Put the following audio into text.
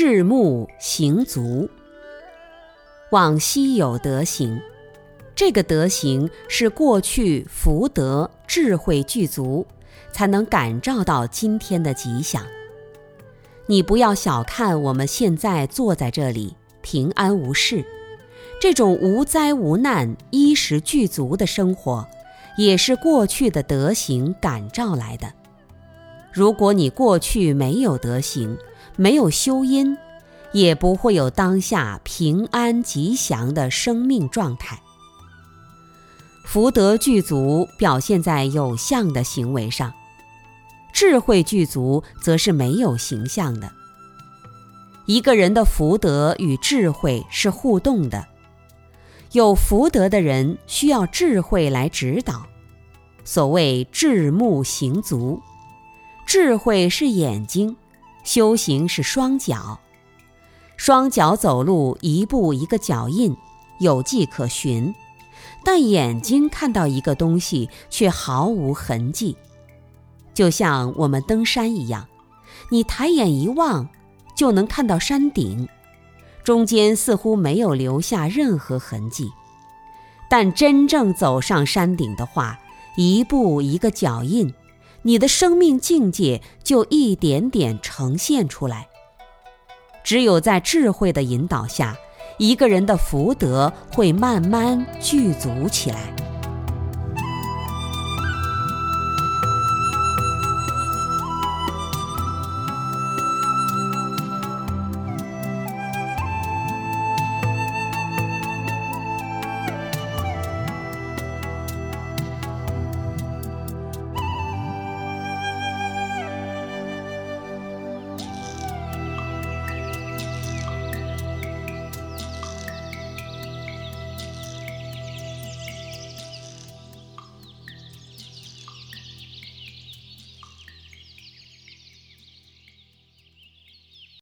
至目行足。往昔有德行，这个德行是过去福德智慧具足，才能感召到今天的吉祥。你不要小看我们现在坐在这里平安无事，这种无灾无难、衣食具足的生活，也是过去的德行感召来的。如果你过去没有德行，没有修因，也不会有当下平安吉祥的生命状态。福德具足表现在有相的行为上，智慧具足则是没有形象的。一个人的福德与智慧是互动的，有福德的人需要智慧来指导。所谓智目行足。智慧是眼睛，修行是双脚。双脚走路，一步一个脚印，有迹可循；但眼睛看到一个东西，却毫无痕迹。就像我们登山一样，你抬眼一望，就能看到山顶，中间似乎没有留下任何痕迹。但真正走上山顶的话，一步一个脚印。你的生命境界就一点点呈现出来。只有在智慧的引导下，一个人的福德会慢慢具足起来。